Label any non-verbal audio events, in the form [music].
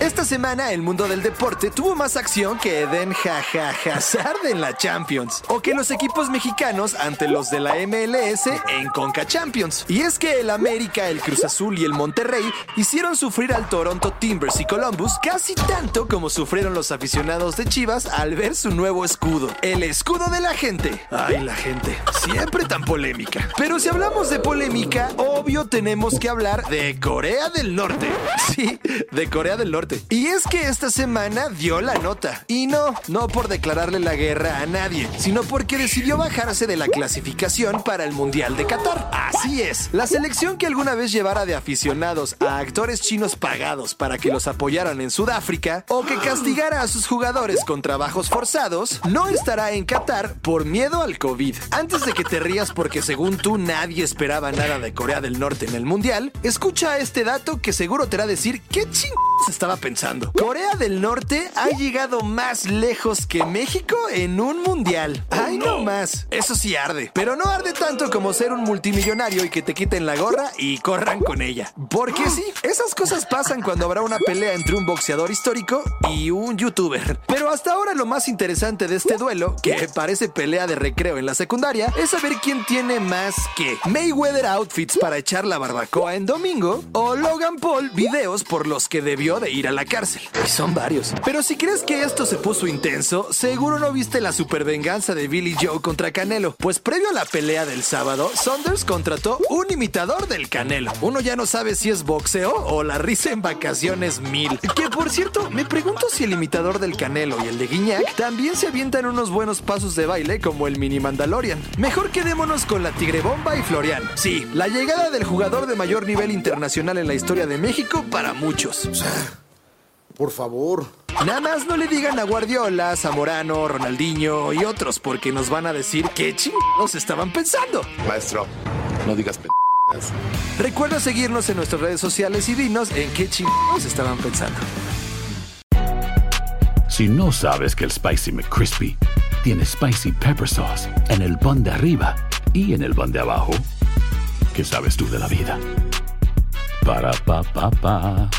Esta semana el mundo del deporte tuvo más acción que Eden Hazard en la Champions o que los equipos mexicanos ante los de la MLS en Conca Champions. Y es que el América, el Cruz Azul y el Monterrey hicieron sufrir al Toronto Timbers y Columbus casi tanto como sufrieron los aficionados de Chivas al ver su nuevo escudo, el escudo de la gente. Ay, la gente, siempre tan polémica. Pero si hablamos de polémica, obvio tenemos que hablar de Corea del Norte. [laughs] Sí, de Corea del Norte. Y es que esta semana dio la nota. Y no, no por declararle la guerra a nadie, sino porque decidió bajarse de la clasificación para el Mundial de Qatar. Así es, la selección que alguna vez llevara de aficionados a actores chinos pagados para que los apoyaran en Sudáfrica o que castigara a sus jugadores con trabajos forzados, no estará en Qatar por miedo al COVID. Antes de que te rías porque según tú nadie esperaba nada de Corea del Norte en el Mundial, escucha este dato que seguro te hará decir qué ching estaba pensando. Corea del Norte ha llegado más lejos que México en un mundial. Ay, no más. Eso sí arde. Pero no arde tanto como ser un multimillonario y que te quiten la gorra y corran con ella. Porque sí, esas cosas pasan cuando habrá una pelea entre un boxeador histórico y un youtuber. Pero hasta ahora lo más interesante de este duelo, que parece pelea de recreo en la secundaria, es saber quién tiene más que Mayweather outfits para echar la barbacoa en domingo o Logan Paul videos por los que debió de ir a la cárcel. Y son varios. Pero si crees que esto se puso intenso, seguro no viste la supervenganza de Billy Joe contra Canelo. Pues previo a la pelea del sábado, Saunders contrató un imitador del Canelo. Uno ya no sabe si es boxeo o la risa en vacaciones mil. Que por cierto, me pregunto si el imitador del Canelo y el de Guiñac también se avientan unos buenos pasos de baile como el mini Mandalorian. Mejor quedémonos con la Tigre Bomba y Florian. Sí, la llegada del jugador de mayor nivel internacional en la historia de México para muchos. Por favor. Nada más no le digan a Guardiola, Zamorano, Ronaldinho y otros porque nos van a decir qué chingados estaban pensando. Maestro, no digas p Recuerda seguirnos en nuestras redes sociales y dinos en qué chingados estaban pensando. Si no sabes que el Spicy McCrispy tiene Spicy Pepper Sauce en el pan de arriba y en el pan de abajo, ¿qué sabes tú de la vida? Para, pa, pa, pa.